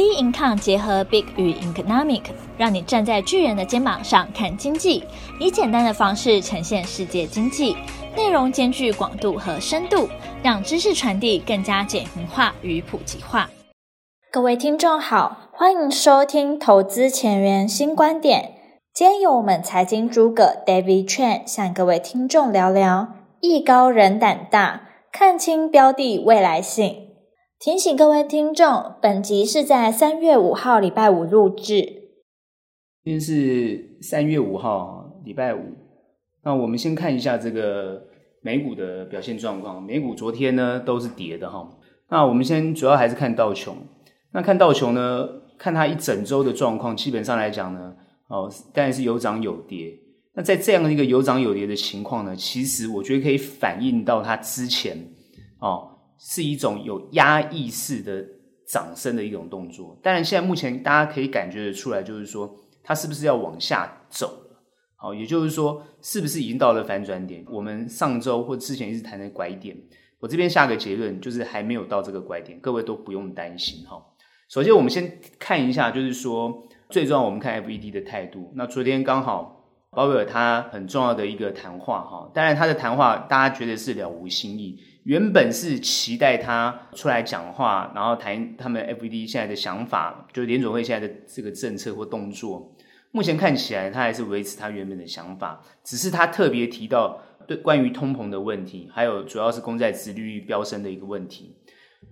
Bincom 结合 Big 与 Economic，让你站在巨人的肩膀上看经济，以简单的方式呈现世界经济，内容兼具广度和深度，让知识传递更加简明化与普及化。各位听众好，欢迎收听投资前沿新观点。今天由我们财经诸葛 David Chen 向各位听众聊聊艺高人胆大，看清标的未来性。提醒各位听众，本集是在三月五号礼拜五录制。今天是三月五号，礼拜五。那我们先看一下这个美股的表现状况。美股昨天呢都是跌的哈。那我们先主要还是看道琼。那看道琼呢，看它一整周的状况，基本上来讲呢，哦，当然是有涨有跌。那在这样的一个有涨有跌的情况呢，其实我觉得可以反映到它之前哦。是一种有压抑式的掌声的一种动作，当然现在目前大家可以感觉得出来，就是说它是不是要往下走了？好，也就是说是不是已经到了反转点？我们上周或之前一直谈的拐点，我这边下个结论就是还没有到这个拐点，各位都不用担心哈。首先我们先看一下，就是说最重要我们看 FED 的态度。那昨天刚好鲍威尔他很重要的一个谈话哈，当然他的谈话大家觉得是了无新意。原本是期待他出来讲话，然后谈他们 FED 现在的想法，就联准会现在的这个政策或动作。目前看起来，他还是维持他原本的想法，只是他特别提到对关于通膨的问题，还有主要是公债殖利率飙升的一个问题。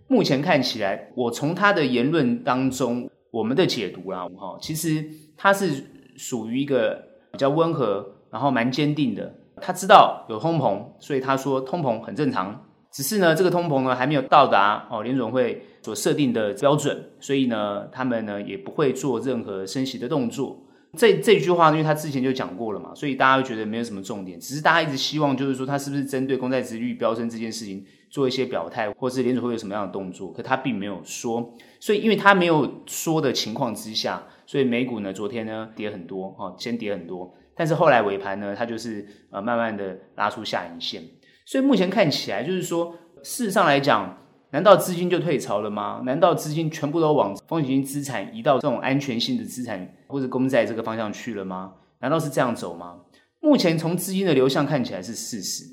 目前看起来，我从他的言论当中，我们的解读啦，哈，其实他是属于一个比较温和，然后蛮坚定的。他知道有通膨，所以他说通膨很正常。只是呢，这个通膨呢还没有到达哦联总会所设定的标准，所以呢，他们呢也不会做任何升息的动作。这这句话，因为他之前就讲过了嘛，所以大家会觉得没有什么重点。只是大家一直希望，就是说他是不是针对公债殖利率飙升这件事情做一些表态，或是联总会有什么样的动作？可他并没有说，所以因为他没有说的情况之下，所以美股呢昨天呢跌很多哈，先跌很多，但是后来尾盘呢，它就是呃慢慢的拉出下影线。所以目前看起来，就是说，事实上来讲，难道资金就退潮了吗？难道资金全部都往风险性资产移到这种安全性的资产或者公债这个方向去了吗？难道是这样走吗？目前从资金的流向看起来是事实，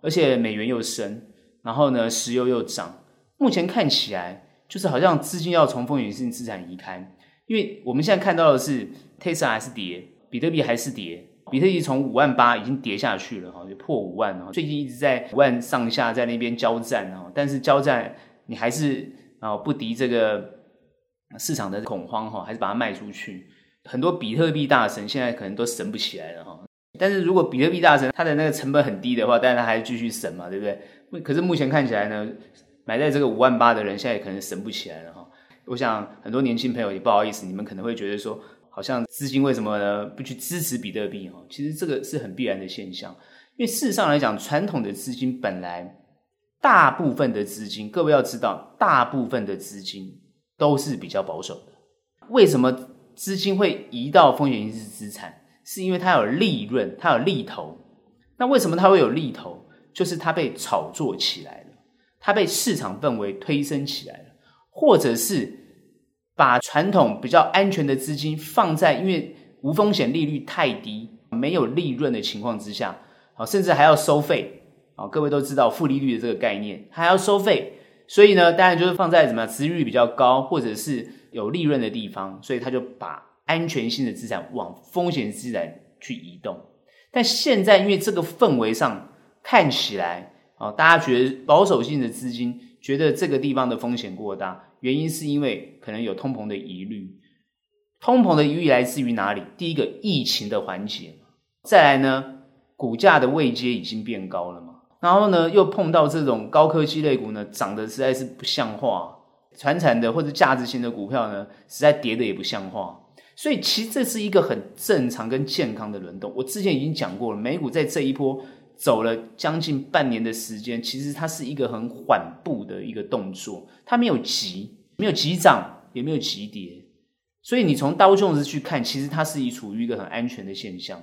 而且美元又升，然后呢，石油又涨，目前看起来就是好像资金要从风险性资产移开，因为我们现在看到的是 Tesla 还是跌，比特币还是跌。比特币从五万八已经跌下去了哈，就破五万了。最近一直在五万上下在那边交战哈，但是交战你还是啊不敌这个市场的恐慌哈，还是把它卖出去。很多比特币大神现在可能都神不起来了哈。但是如果比特币大神他的那个成本很低的话，但是他还是继续神嘛，对不对？可是目前看起来呢，买在这个五万八的人现在可能神不起来了哈。我想很多年轻朋友也不好意思，你们可能会觉得说。好像资金为什么呢不去支持比特币？哈，其实这个是很必然的现象。因为事实上来讲，传统的资金本来大部分的资金，各位要知道，大部分的资金都是比较保守的。为什么资金会移到风险性资产？是因为它有利润，它有利头。那为什么它会有利头？就是它被炒作起来了，它被市场氛围推升起来了，或者是。把传统比较安全的资金放在，因为无风险利率太低，没有利润的情况之下，啊，甚至还要收费啊！各位都知道负利率的这个概念，还要收费，所以呢，当然就是放在怎么样，利率比较高或者是有利润的地方，所以他就把安全性的资产往风险资产去移动。但现在因为这个氛围上看起来啊，大家觉得保守性的资金觉得这个地方的风险过大。原因是因为可能有通膨的疑虑，通膨的疑虑来自于哪里？第一个，疫情的缓解，再来呢，股价的位阶已经变高了嘛，然后呢，又碰到这种高科技类股呢，涨得实在是不像话，传产的或者价值型的股票呢，实在跌得也不像话，所以其实这是一个很正常跟健康的轮动。我之前已经讲过了，美股在这一波。走了将近半年的时间，其实它是一个很缓步的一个动作，它没有急，没有急涨，也没有急跌，所以你从刀琼斯去看，其实它是以处于一个很安全的现象，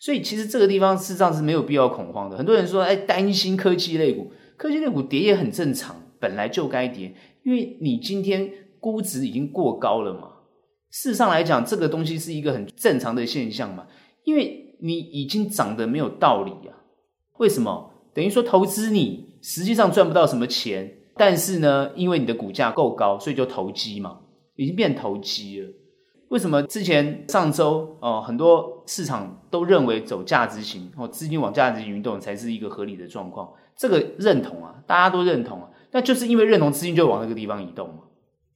所以其实这个地方事实上是没有必要恐慌的。很多人说，哎，担心科技类股，科技类股跌也很正常，本来就该跌，因为你今天估值已经过高了嘛。事实上来讲，这个东西是一个很正常的现象嘛，因为你已经涨得没有道理啊。为什么？等于说投资你实际上赚不到什么钱，但是呢，因为你的股价够高，所以就投机嘛，已经变投机了。为什么之前上周哦，很多市场都认为走价值型哦，资金往价值型运动才是一个合理的状况？这个认同啊，大家都认同啊，那就是因为认同资金就往那个地方移动嘛。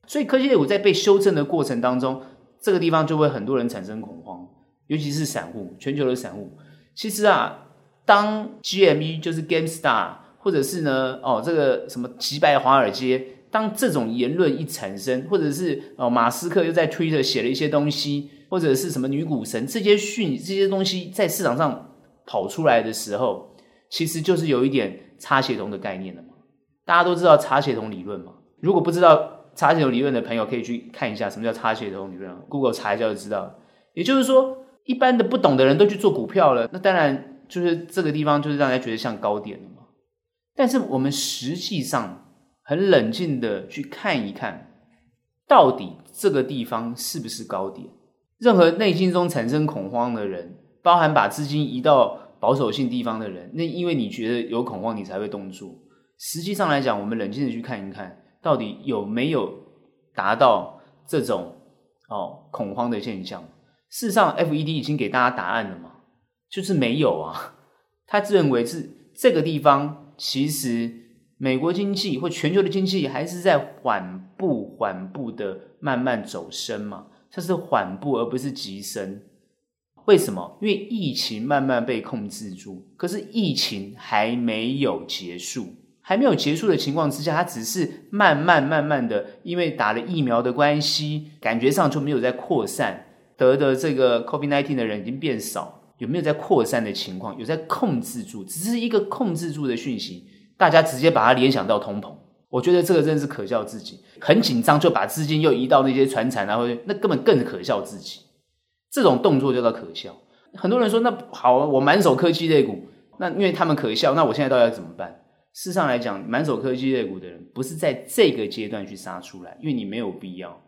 所以科技类股在被修正的过程当中，这个地方就会很多人产生恐慌，尤其是散户，全球的散户。其实啊，当 GME 就是 GameStar，或者是呢，哦，这个什么击败华尔街，当这种言论一产生，或者是哦，马斯克又在 Twitter 写了一些东西，或者是什么女股神这些讯这些东西在市场上跑出来的时候，其实就是有一点擦协同的概念了嘛。大家都知道擦协同理论嘛，如果不知道。擦协同理论的朋友可以去看一下什么叫擦协同理论，Google 查一下就知道。也就是说，一般的不懂的人都去做股票了，那当然就是这个地方就是让人觉得像高点了嘛。但是我们实际上很冷静的去看一看，到底这个地方是不是高点？任何内心中产生恐慌的人，包含把资金移到保守性地方的人，那因为你觉得有恐慌，你才会动作。实际上来讲，我们冷静的去看一看。到底有没有达到这种哦恐慌的现象？事实上，FED 已经给大家答案了嘛，就是没有啊。他自认为是这个地方，其实美国经济或全球的经济还是在缓步、缓步的慢慢走升嘛，它是缓步而不是急升。为什么？因为疫情慢慢被控制住，可是疫情还没有结束。还没有结束的情况之下，它只是慢慢慢慢的，因为打了疫苗的关系，感觉上就没有在扩散，得的这个 COVID-19 的人已经变少，有没有在扩散的情况？有在控制住，只是一个控制住的讯息，大家直接把它联想到通膨，我觉得这个真是可笑自己，很紧张就把资金又移到那些传产，然后那根本更可笑自己，这种动作叫做可笑。很多人说那好啊，我满手科技类股，那因为他们可笑，那我现在到底要怎么办？事实上来讲，满手科技类股的人，不是在这个阶段去杀出来，因为你没有必要。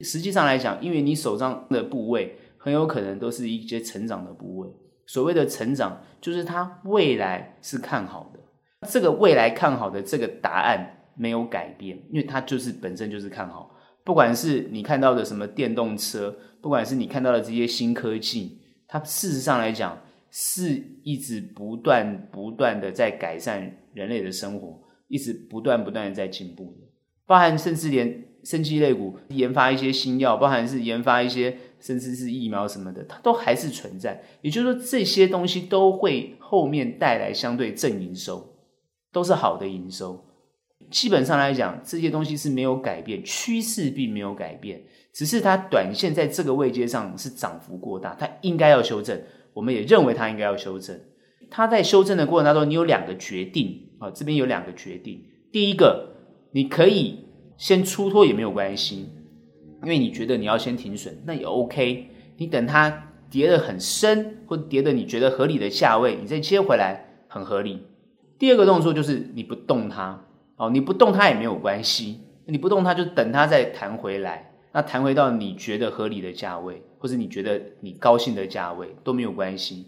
实际上来讲，因为你手上的部位很有可能都是一些成长的部位。所谓的成长，就是它未来是看好的。这个未来看好的这个答案没有改变，因为它就是本身就是看好。不管是你看到的什么电动车，不管是你看到的这些新科技，它事实上来讲。是一直不断不断的在改善人类的生活，一直不断不断的在进步的，包含甚至连生技类股研发一些新药，包含是研发一些甚至是疫苗什么的，它都还是存在。也就是说，这些东西都会后面带来相对正营收，都是好的营收。基本上来讲，这些东西是没有改变，趋势并没有改变，只是它短线在这个位阶上是涨幅过大，它应该要修正。我们也认为它应该要修正。它在修正的过程当中，你有两个决定啊，这边有两个决定。第一个，你可以先出脱也没有关系，因为你觉得你要先停损，那也 OK。你等它跌得很深，或者跌得你觉得合理的价位，你再接回来，很合理。第二个动作就是你不动它，哦，你不动它也没有关系，你不动它就等它再弹回来，那弹回到你觉得合理的价位。或者你觉得你高兴的价位都没有关系，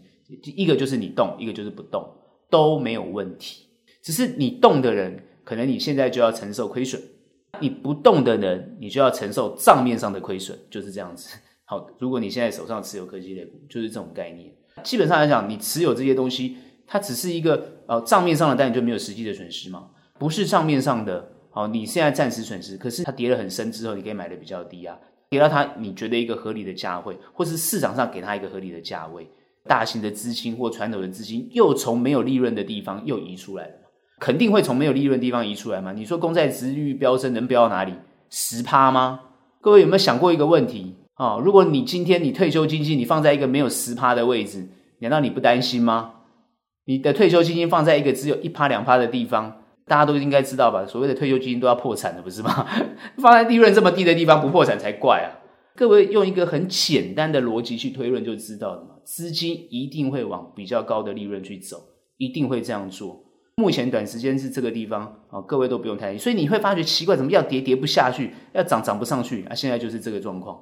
一个就是你动，一个就是不动，都没有问题。只是你动的人，可能你现在就要承受亏损；你不动的人，你就要承受账面上的亏损，就是这样子。好，如果你现在手上持有科技类股，就是这种概念。基本上来讲，你持有这些东西，它只是一个呃账面上的，但你就没有实际的损失嘛？不是账面上的，好，你现在暂时损失，可是它跌得很深之后，你可以买的比较低啊。给到他，你觉得一个合理的价位，或是市场上给他一个合理的价位，大型的资金或传统的资金又从没有利润的地方又移出来了，肯定会从没有利润的地方移出来嘛？你说公债殖利率飙升能飙到哪里？十趴吗？各位有没有想过一个问题啊？如果你今天你退休基金你放在一个没有十趴的位置，难道你不担心吗？你的退休基金放在一个只有一趴两趴的地方？大家都应该知道吧？所谓的退休基金都要破产了，不是吗？放在利润这么低的地方不破产才怪啊！各位用一个很简单的逻辑去推论就知道了嘛。资金一定会往比较高的利润去走，一定会这样做。目前短时间是这个地方啊，各位都不用太。所以你会发觉奇怪，怎么要跌跌不下去，要涨涨不上去啊？现在就是这个状况。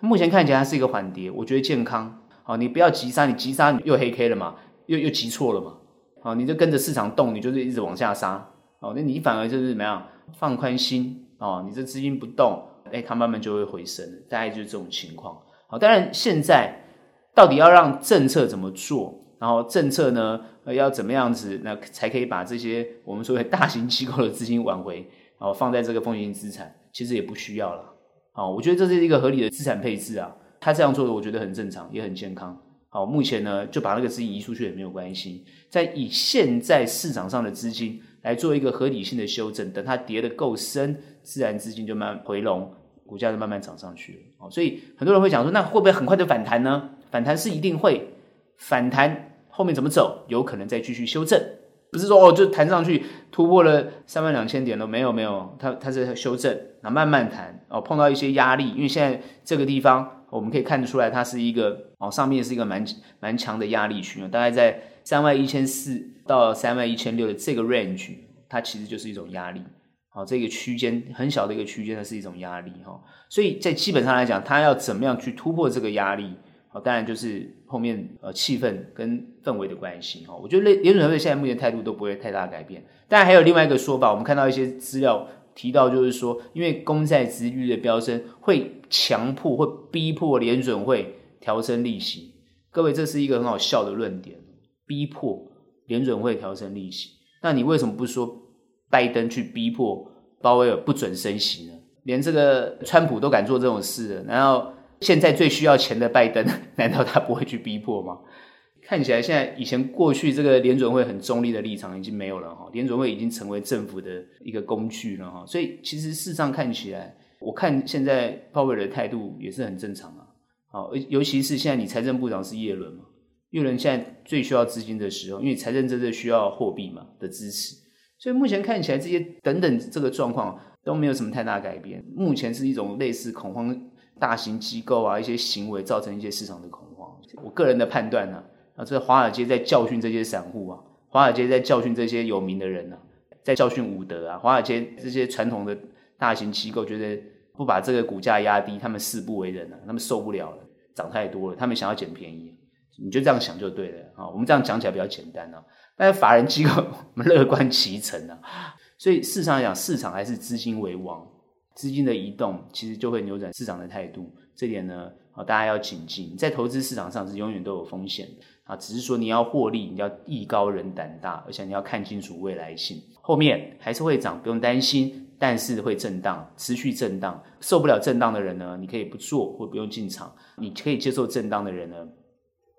目前看起来它是一个缓跌，我觉得健康。好，你不要急杀，你急杀又黑 K 了嘛，又又急错了嘛。好，你就跟着市场动，你就是一直往下杀。哦，那你反而就是怎么样？放宽心哦，你这资金不动，哎，它慢慢就会回升。大概就是这种情况。好，当然现在到底要让政策怎么做？然后政策呢，要怎么样子，那才可以把这些我们所谓大型机构的资金挽回，然后放在这个风险资产，其实也不需要了。好，我觉得这是一个合理的资产配置啊。他这样做的，我觉得很正常，也很健康。好，目前呢，就把那个资金移出去也没有关系。在以现在市场上的资金来做一个合理性的修正，等它跌得够深，自然资金就慢回笼，股价就慢慢涨上去了。好，所以很多人会讲说，那会不会很快就反弹呢？反弹是一定会反弹，后面怎么走，有可能再继续修正。不是说哦，就弹上去突破了三万两千点了，没有没有，它它是修正，那慢慢弹哦，碰到一些压力，因为现在这个地方我们可以看得出来，它是一个哦，上面是一个蛮蛮强的压力区，大概在三万一千四到三万一千六的这个 range，它其实就是一种压力，好，这个区间很小的一个区间，它是一种压力哈，所以在基本上来讲，它要怎么样去突破这个压力？哦，当然就是后面呃气氛跟氛围的关系哈。我觉得联联准会现在目前态度都不会太大改变。当然还有另外一个说法，我们看到一些资料提到，就是说因为公债殖利率的飙升，会强迫会逼迫联准会调升利息。各位，这是一个很好笑的论点，逼迫联准会调升利息。那你为什么不说拜登去逼迫鲍威尔不准升息呢？连这个川普都敢做这种事了，然后。现在最需要钱的拜登，难道他不会去逼迫吗？看起来现在以前过去这个联准会很中立的立场已经没有了哈，联准会已经成为政府的一个工具了哈，所以其实事实上看起来，我看现在鲍威尔的态度也是很正常啊。好，尤其是现在你财政部长是叶伦嘛，叶伦现在最需要资金的时候，因为财政真的需要货币嘛的支持，所以目前看起来这些等等这个状况都没有什么太大改变，目前是一种类似恐慌。大型机构啊，一些行为造成一些市场的恐慌。我个人的判断呢，啊，这华尔街在教训这些散户啊，华尔街在教训这些有名的人呢、啊，在教训伍德啊，华尔街这些传统的大型机构觉得不把这个股价压低，他们誓不为人了、啊，他们受不了了，涨太多了，他们想要捡便宜，你就这样想就对了啊。我们这样讲起来比较简单啊，但是法人机构 我们乐观其成啊，所以市场来讲，市场还是资金为王。资金的移动其实就会扭转市场的态度，这点呢，啊，大家要谨记。在投资市场上是永远都有风险啊，只是说你要获利，你要艺高人胆大，而且你要看清楚未来性。后面还是会涨，不用担心，但是会震荡，持续震荡。受不了震荡的人呢，你可以不做或不用进场；你可以接受震荡的人呢，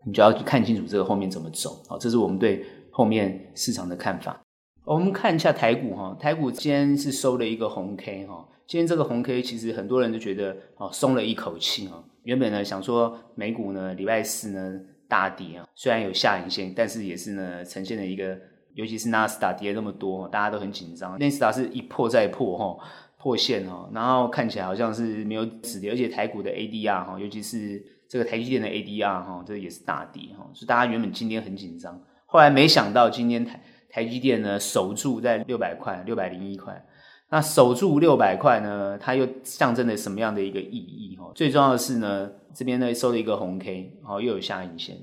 你就要去看清楚这个后面怎么走。好，这是我们对后面市场的看法。我们看一下台股哈，台股今天是收了一个红 K 哈。今天这个红 K，其实很多人都觉得哦，松了一口气啊。原本呢想说美股呢礼拜四呢大跌啊，虽然有下影线，但是也是呢呈现了一个，尤其是纳斯达跌那么多，大家都很紧张。纳斯达是一破再破哈，破线哈，然后看起来好像是没有止跌，而且台股的 ADR 哈，尤其是这个台积电的 ADR 哈，这也是大跌哈，所以大家原本今天很紧张，后来没想到今天台台积电呢守住在六百块，六百零一块。那守住六百块呢？它又象征了什么样的一个意义？哈，最重要的是呢，这边呢收了一个红 K，然后，又有下影线，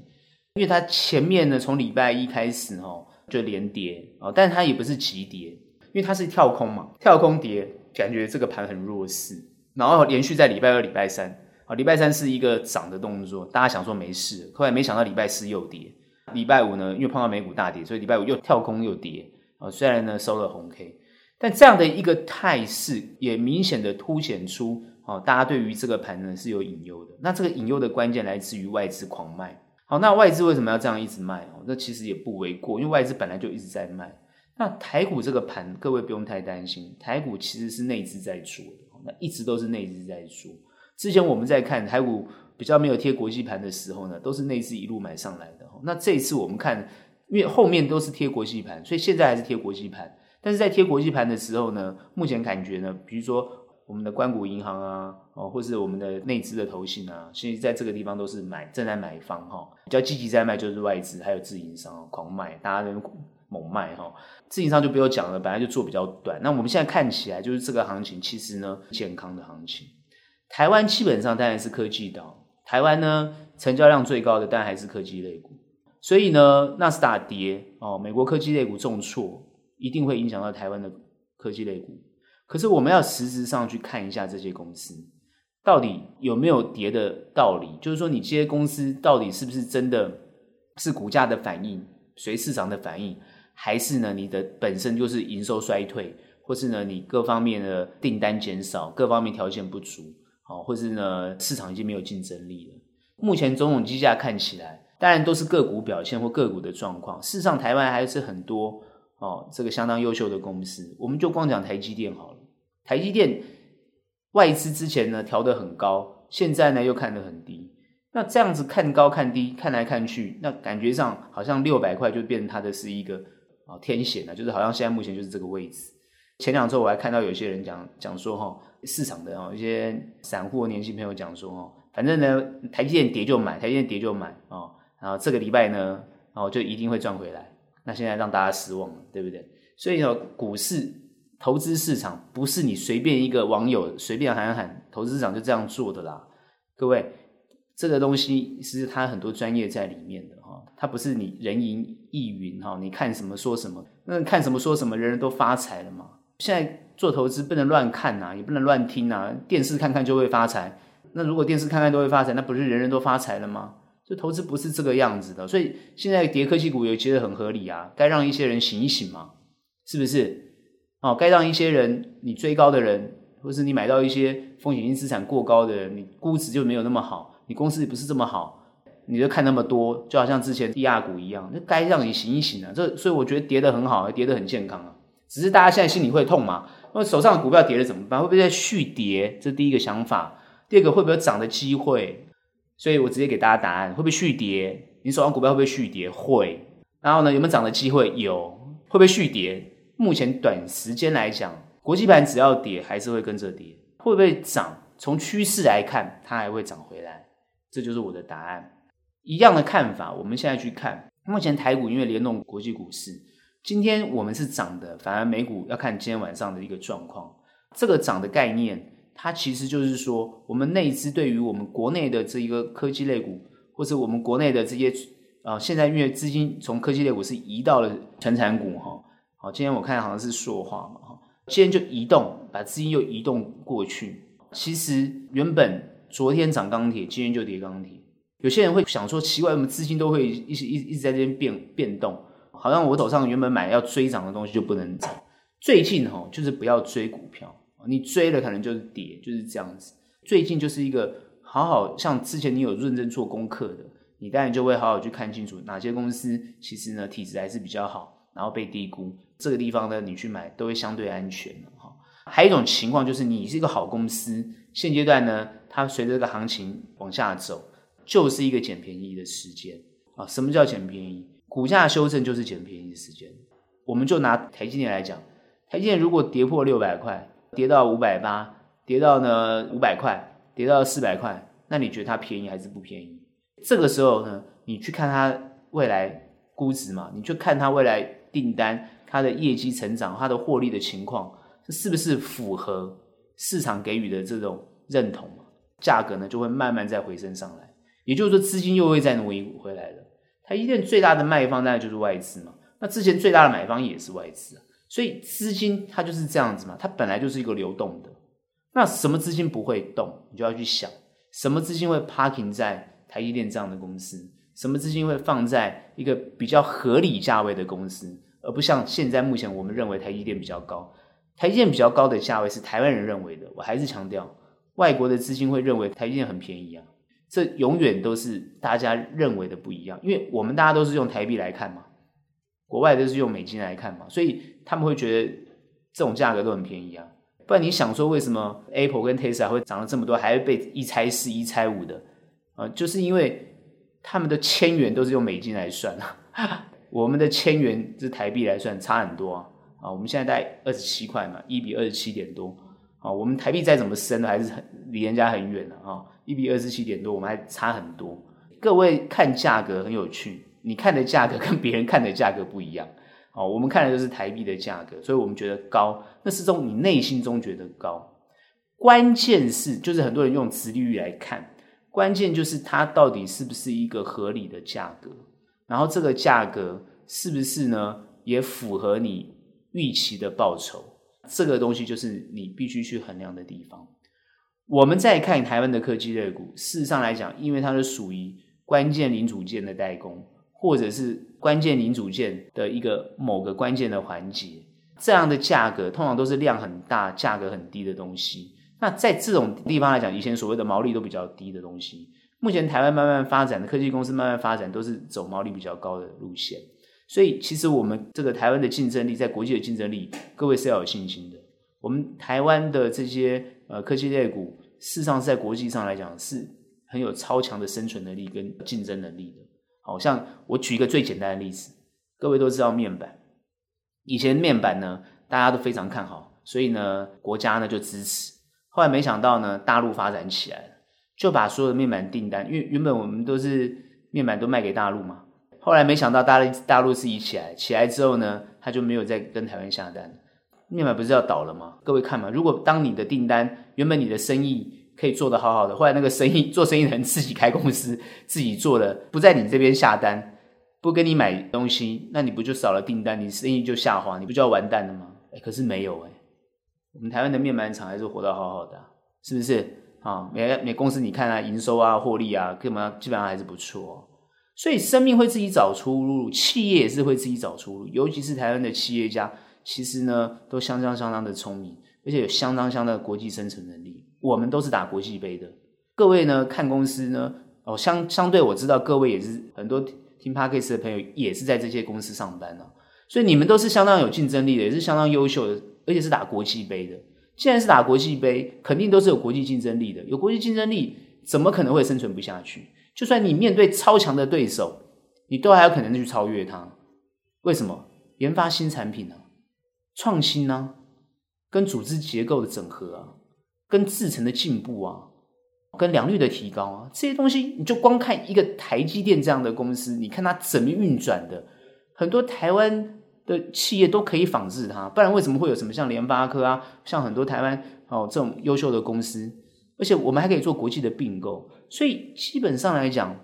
因为它前面呢从礼拜一开始哈就连跌，哦，但它也不是急跌，因为它是跳空嘛，跳空跌，感觉这个盘很弱势，然后连续在礼拜二、礼拜三，啊，礼拜三是一个涨的动作，大家想说没事，后来没想到礼拜四又跌，礼拜五呢因为碰到美股大跌，所以礼拜五又跳空又跌，啊，虽然呢收了红 K。但这样的一个态势也明显的凸显出，哦，大家对于这个盘呢是有隐忧的。那这个隐忧的关键来自于外资狂卖。好，那外资为什么要这样一直卖？哦，那其实也不为过，因为外资本来就一直在卖。那台股这个盘，各位不用太担心，台股其实是内资在做的，那一直都是内资在做。之前我们在看台股比较没有贴国际盘的时候呢，都是内资一路买上来的。那这一次我们看，因为后面都是贴国际盘，所以现在还是贴国际盘。但是在贴国际盘的时候呢，目前感觉呢，比如说我们的官股银行啊，哦，或是我们的内资的投信啊，现在在这个地方都是买正在买方哈，比较积极在卖就是外资，还有自营商狂卖，大家都猛卖哈。自营商就不用讲了，本来就做比较短。那我们现在看起来就是这个行情，其实呢健康的行情。台湾基本上当然是科技岛，台湾呢成交量最高的当然还是科技类股。所以呢，纳斯达跌哦，美国科技类股重挫，一定会影响到台湾的科技类股。可是我们要实质上去看一下这些公司到底有没有跌的道理，就是说你这些公司到底是不是真的是股价的反应，随市场的反应。还是呢，你的本身就是营收衰退，或是呢，你各方面的订单减少，各方面条件不足，哦，或是呢，市场已经没有竞争力了。目前种种迹象看起来，当然都是个股表现或个股的状况。事实上，台湾还是很多哦，这个相当优秀的公司。我们就光讲台积电好了，台积电外资之前呢调得很高，现在呢又看得很低。那这样子看高看低，看来看去，那感觉上好像六百块就变成它的是一个。啊，天险了，就是好像现在目前就是这个位置。前两周我还看到有些人讲讲说哈，市场的哦一些散户年轻朋友讲说哦，反正呢台积电跌就买，台积电跌就买哦，然后这个礼拜呢，哦就一定会赚回来。那现在让大家失望了，对不对？所以呢，股市投资市场不是你随便一个网友随便喊喊，投资市场就这样做的啦，各位。这个东西其实它很多专业在里面的哈，它不是你人云亦云哈，你看什么说什么，那看什么说什么，人人都发财了嘛。现在做投资不能乱看呐，也不能乱听呐，电视看看就会发财。那如果电视看看都会发财，那不是人人都发财了吗？就投资不是这个样子的，所以现在跌科技股也觉得很合理啊，该让一些人醒一醒嘛，是不是？哦，该让一些人你追高的人，或是你买到一些风险性资产过高的人，你估值就没有那么好。你公司也不是这么好，你就看那么多，就好像之前低亚股一样，那该让你醒一醒啊！这所以我觉得跌得很好，跌得很健康啊。只是大家现在心里会痛嘛？那手上的股票跌了怎么办？会不会再续跌？这第一个想法。第二个会不会有涨的机会？所以我直接给大家答案：会不会续跌？你手上股票会不会续跌？会。然后呢，有没有涨的机会？有。会不会续跌？目前短时间来讲，国际盘只要跌，还是会跟着跌。会不会涨？从趋势来看，它还会涨回来。这就是我的答案，一样的看法。我们现在去看，目前台股因为联动国际股市，今天我们是涨的，反而美股要看今天晚上的一个状况。这个涨的概念，它其实就是说，我们内资对于我们国内的这一个科技类股，或者我们国内的这些啊、呃，现在因为资金从科技类股是移到了成产股哈。好，今天我看好像是塑化嘛哈，今天就移动，把资金又移动过去。其实原本。昨天涨钢铁，今天就跌钢铁。有些人会想说，奇怪，我们资金都会一直一一直在这边变变动，好像我手上原本买要追涨的东西就不能涨。最近哈，就是不要追股票，你追了可能就是跌，就是这样子。最近就是一个好好像之前你有认真做功课的，你当然就会好好去看清楚哪些公司其实呢体质还是比较好，然后被低估，这个地方呢你去买都会相对安全哈。还有一种情况就是你是一个好公司，现阶段呢。它随着这个行情往下走，就是一个捡便宜的时间啊！什么叫捡便宜？股价修正就是捡便宜的时间。我们就拿台积电来讲，台积电如果跌破六百块，跌到五百八，跌到呢五百块，跌到四百块，那你觉得它便宜还是不便宜？这个时候呢，你去看它未来估值嘛，你去看它未来订单、它的业绩成长、它的获利的情况，这是不是符合市场给予的这种认同？价格呢就会慢慢再回升上来，也就是说资金又会再挪移回来了。台积电最大的卖方当然就是外资嘛，那之前最大的买方也是外资啊，所以资金它就是这样子嘛，它本来就是一个流动的。那什么资金不会动，你就要去想，什么资金会 parking 在台积电这样的公司，什么资金会放在一个比较合理价位的公司，而不像现在目前我们认为台积电比较高，台积电比较高的价位是台湾人认为的，我还是强调。外国的资金会认为台积电很便宜啊，这永远都是大家认为的不一样，因为我们大家都是用台币来看嘛，国外都是用美金来看嘛，所以他们会觉得这种价格都很便宜啊。不然你想说为什么 Apple 跟 Tesla 会涨了这么多，还会被一拆四、一拆五的啊？就是因为他们的千元都是用美金来算啊，我们的千元是台币来算差很多啊。啊，我们现在大概二十七块嘛，一比二十七点多。啊，我们台币再怎么升，还是很离人家很远的啊！一比二十七点多，我们还差很多。各位看价格很有趣，你看的价格跟别人看的价格不一样哦，我们看的就是台币的价格，所以我们觉得高，那是从你内心中觉得高。关键是，就是很多人用直利率来看，关键就是它到底是不是一个合理的价格，然后这个价格是不是呢，也符合你预期的报酬，这个东西就是你必须去衡量的地方。我们再看台湾的科技类股，事实上来讲，因为它是属于关键零组件的代工。或者是关键零组件的一个某个关键的环节，这样的价格通常都是量很大、价格很低的东西。那在这种地方来讲，以前所谓的毛利都比较低的东西，目前台湾慢慢发展的科技公司慢慢发展，都是走毛利比较高的路线。所以，其实我们这个台湾的竞争力，在国际的竞争力，各位是要有信心的。我们台湾的这些呃科技类股，事实上是在国际上来讲，是很有超强的生存能力跟竞争能力的。好像我举一个最简单的例子，各位都知道面板，以前面板呢大家都非常看好，所以呢国家呢就支持。后来没想到呢大陆发展起来了，就把所有的面板订单，因为原本我们都是面板都卖给大陆嘛，后来没想到大陆大陆自己起来，起来之后呢他就没有再跟台湾下单，面板不是要倒了吗？各位看嘛，如果当你的订单原本你的生意。可以做得好好的，后来那个生意 做生意的人自己开公司，自己做了，不在你这边下单，不跟你买东西，那你不就少了订单，你生意就下滑，你不就要完蛋了吗？哎，可是没有哎，我们台湾的面板厂还是活得好好的，是不是啊？每每公司你看啊，营收啊、获利啊，基本上基本上还是不错哦。所以生命会自己找出路，企业也是会自己找出路，尤其是台湾的企业家，其实呢都相当相当的聪明，而且有相当相当的国际生存能力。我们都是打国际杯的，各位呢看公司呢，哦相相对我知道各位也是很多听 Podcast 的朋友也是在这些公司上班啊，所以你们都是相当有竞争力的，也是相当优秀的，而且是打国际杯的。既然是打国际杯，肯定都是有国际竞争力的。有国际竞争力，怎么可能会生存不下去？就算你面对超强的对手，你都还有可能去超越他。为什么？研发新产品啊，创新啊，跟组织结构的整合啊。跟制程的进步啊，跟良率的提高啊，这些东西你就光看一个台积电这样的公司，你看它怎么运转的，很多台湾的企业都可以仿制它，不然为什么会有什么像联发科啊，像很多台湾哦这种优秀的公司，而且我们还可以做国际的并购，所以基本上来讲，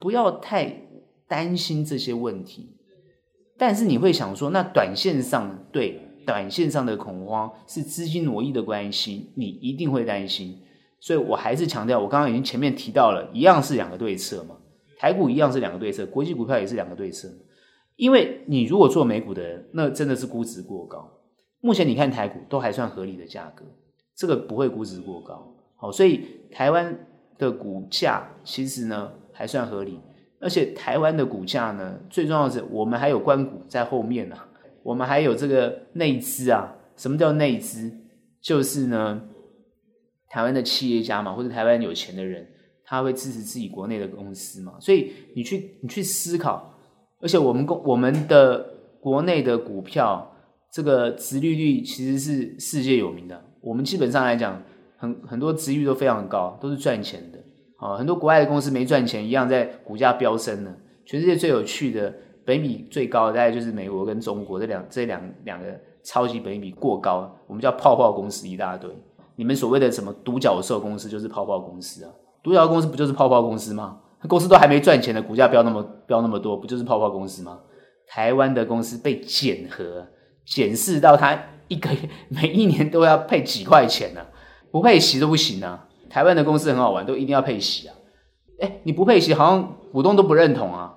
不要太担心这些问题，但是你会想说，那短线上对。短线上的恐慌是资金挪移的关系，你一定会担心。所以我还是强调，我刚刚已经前面提到了，一样是两个对策嘛。台股一样是两个对策，国际股票也是两个对策。因为你如果做美股的人，那真的是估值过高。目前你看台股都还算合理的价格，这个不会估值过高。好，所以台湾的股价其实呢还算合理，而且台湾的股价呢，最重要的是我们还有关股在后面呢、我们还有这个内资啊？什么叫内资？就是呢，台湾的企业家嘛，或者台湾有钱的人，他会支持自己国内的公司嘛。所以你去你去思考，而且我们公我们的国内的股票，这个殖利率其实是世界有名的。我们基本上来讲，很很多殖率都非常高，都是赚钱的。啊，很多国外的公司没赚钱，一样在股价飙升呢。全世界最有趣的。本益比最高大概就是美国跟中国这两这两两个超级本益比过高，我们叫泡泡公司一大堆。你们所谓的什么独角兽公司就是泡泡公司啊？独角兽公司不就是泡泡公司吗？公司都还没赚钱的股价飙那么飙那么多，不就是泡泡公司吗？台湾的公司被减核减视到它一个月 每一年都要配几块钱呢、啊？不配息都不行啊！台湾的公司很好玩，都一定要配息啊！哎，你不配息，好像股东都不认同啊！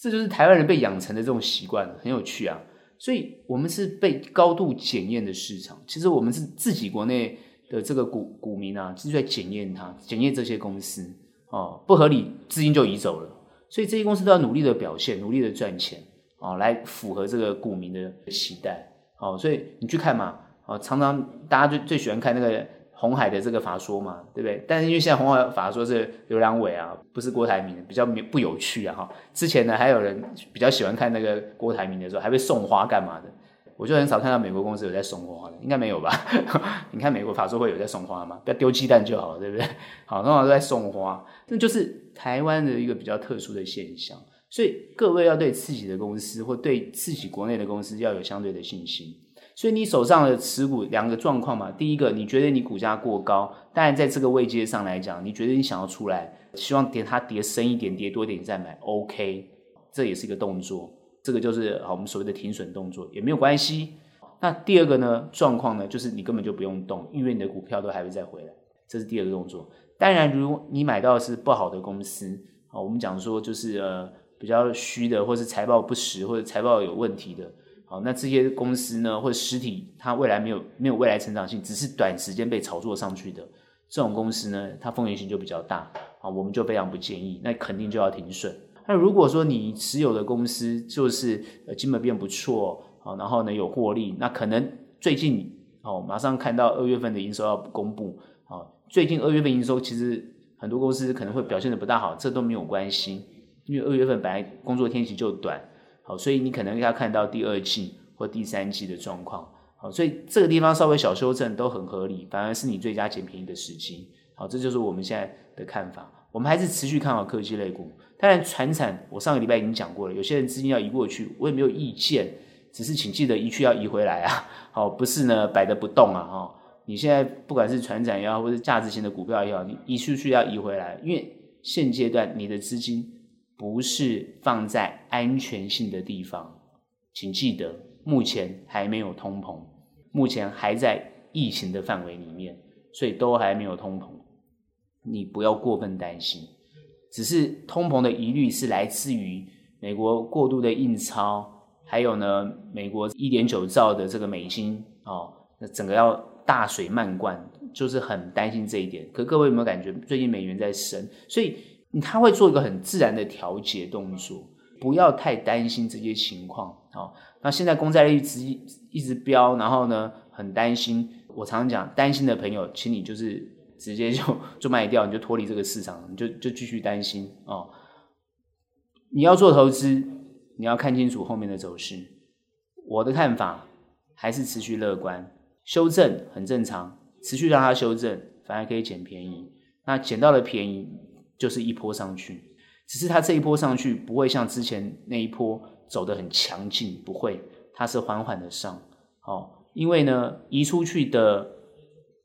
这就是台湾人被养成的这种习惯，很有趣啊！所以，我们是被高度检验的市场。其实，我们是自己国内的这个股股民啊，就是在检验它，检验这些公司哦，不合理，资金就移走了。所以，这些公司都要努力的表现，努力的赚钱哦，来符合这个股民的期待哦。所以，你去看嘛，哦，常常大家最最喜欢看那个。红海的这个法说嘛，对不对？但是因为现在红海法说是刘良伟啊，不是郭台铭，比较不有趣啊哈。之前呢，还有人比较喜欢看那个郭台铭的时候，还会送花干嘛的？我就很少看到美国公司有在送花的，应该没有吧？你看美国法说会有在送花吗？不要丢鸡蛋就好了，对不对？好，通常都在送花，那就是台湾的一个比较特殊的现象。所以各位要对自己的公司或对自己国内的公司要有相对的信心。所以你手上的持股两个状况嘛，第一个你觉得你股价过高，当然在这个位阶上来讲，你觉得你想要出来，希望跌它跌深一点，跌多一点再买，OK，这也是一个动作，这个就是好我们所谓的停损动作也没有关系。那第二个呢状况呢，就是你根本就不用动，因为你的股票都还会再回来，这是第二个动作。当然，如果你买到的是不好的公司，啊，我们讲说就是呃比较虚的，或是财报不实，或者财报有问题的，好，那这些公司呢，或者实体它未来没有没有未来成长性，只是短时间被炒作上去的这种公司呢，它风险性就比较大，啊，我们就非常不建议，那肯定就要停损。那如果说你持有的公司就是呃基本面不错，好，然后呢有获利，那可能最近哦马上看到二月份的营收要公布，啊。最近二月份营收其实很多公司可能会表现的不大好，这都没有关系，因为二月份本来工作天期就短，好，所以你可能要看到第二季或第三季的状况，好，所以这个地方稍微小修正都很合理，反而是你最佳捡便宜的时机，好，这就是我们现在的看法，我们还是持续看好科技类股，当然传产我上个礼拜已经讲过了，有些人资金要移过去，我也没有意见，只是请记得移去要移回来啊，好，不是呢摆着不动啊，哈。你现在不管是传产也好，或者价值型的股票也好，你移出去要移回来，因为现阶段你的资金不是放在安全性的地方，请记得，目前还没有通膨，目前还在疫情的范围里面，所以都还没有通膨，你不要过分担心，只是通膨的疑虑是来自于美国过度的印钞，还有呢，美国一点九兆的这个美金哦，那整个要。大水漫灌，就是很担心这一点。可各位有没有感觉，最近美元在升，所以他会做一个很自然的调节动作，不要太担心这些情况。啊，那现在公债率一直一直飙，然后呢，很担心。我常常讲，担心的朋友，请你就是直接就就卖掉，你就脱离这个市场，你就就继续担心哦。你要做投资，你要看清楚后面的走势。我的看法还是持续乐观。修正很正常，持续让它修正，反而可以捡便宜。那捡到了便宜，就是一波上去。只是它这一波上去不会像之前那一波走得很强劲，不会，它是缓缓的上。哦，因为呢，移出去的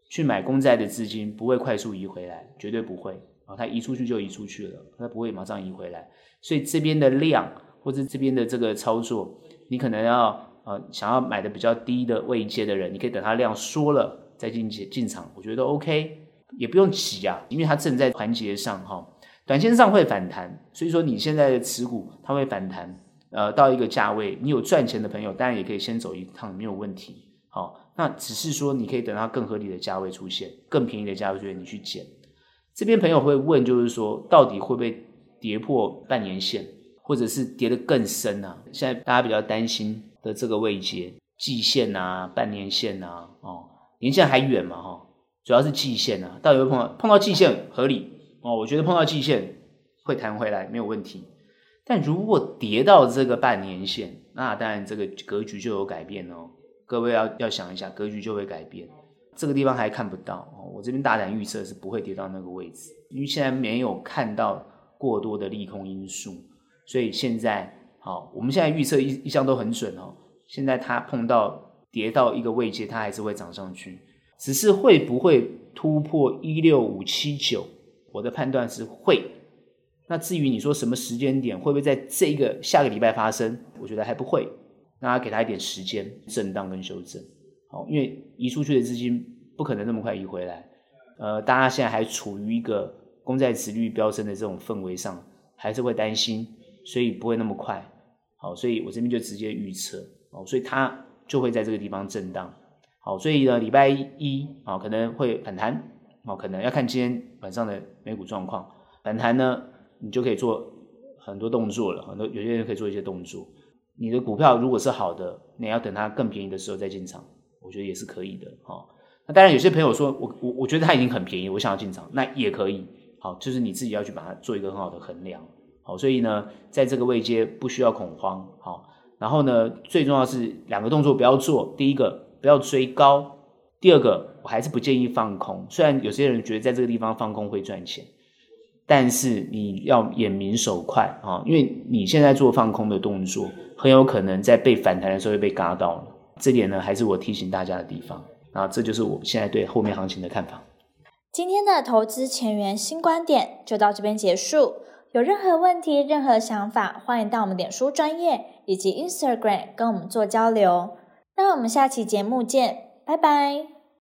去买公债的资金不会快速移回来，绝对不会。啊，它移出去就移出去了，它不会马上移回来。所以这边的量或者这边的这个操作，你可能要。呃，想要买的比较低的位阶的人，你可以等它量缩了再进进场，我觉得都 OK，也不用急啊，因为它正在环节上哈，短线上会反弹，所以说你现在的持股它会反弹，呃，到一个价位，你有赚钱的朋友当然也可以先走一趟，没有问题。好，那只是说你可以等它更合理的价位出现，更便宜的价位出现，你去捡。这边朋友会问，就是说到底会不会跌破半年线，或者是跌得更深呢、啊？现在大家比较担心。的这个位阶，季线啊，半年线啊，哦，年线还远嘛，哈、哦，主要是季线啊，到底会碰到碰到季线合理哦，我觉得碰到季线会弹回来没有问题，但如果跌到这个半年线，那当然这个格局就有改变哦，各位要要想一下，格局就会改变，这个地方还看不到哦，我这边大胆预测是不会跌到那个位置，因为现在没有看到过多的利空因素，所以现在。好，我们现在预测一一向都很准哦。现在它碰到跌到一个位阶，它还是会涨上去，只是会不会突破一六五七九？我的判断是会。那至于你说什么时间点，会不会在这个下个礼拜发生？我觉得还不会。那给他一点时间震荡跟修正。好，因为移出去的资金不可能那么快移回来。呃，大家现在还处于一个公债殖率飙升的这种氛围上，还是会担心，所以不会那么快。好，所以我这边就直接预测，哦，所以它就会在这个地方震荡。好，所以呢，礼拜一啊可能会反弹，哦，可能要看今天晚上的美股状况。反弹呢，你就可以做很多动作了，很多有些人可以做一些动作。你的股票如果是好的，你要等它更便宜的时候再进场，我觉得也是可以的。好，那当然有些朋友说我我我觉得它已经很便宜，我想要进场，那也可以。好，就是你自己要去把它做一个很好的衡量。好，所以呢，在这个位阶不需要恐慌。好，然后呢，最重要是两个动作不要做。第一个，不要追高；第二个，我还是不建议放空。虽然有些人觉得在这个地方放空会赚钱，但是你要眼明手快啊，因为你现在做放空的动作，很有可能在被反弹的时候会被嘎到了。这点呢，还是我提醒大家的地方。啊，这就是我现在对后面行情的看法。今天的投资前沿新观点就到这边结束。有任何问题、任何想法，欢迎到我们脸书专业以及 Instagram 跟我们做交流。那我们下期节目见，拜拜。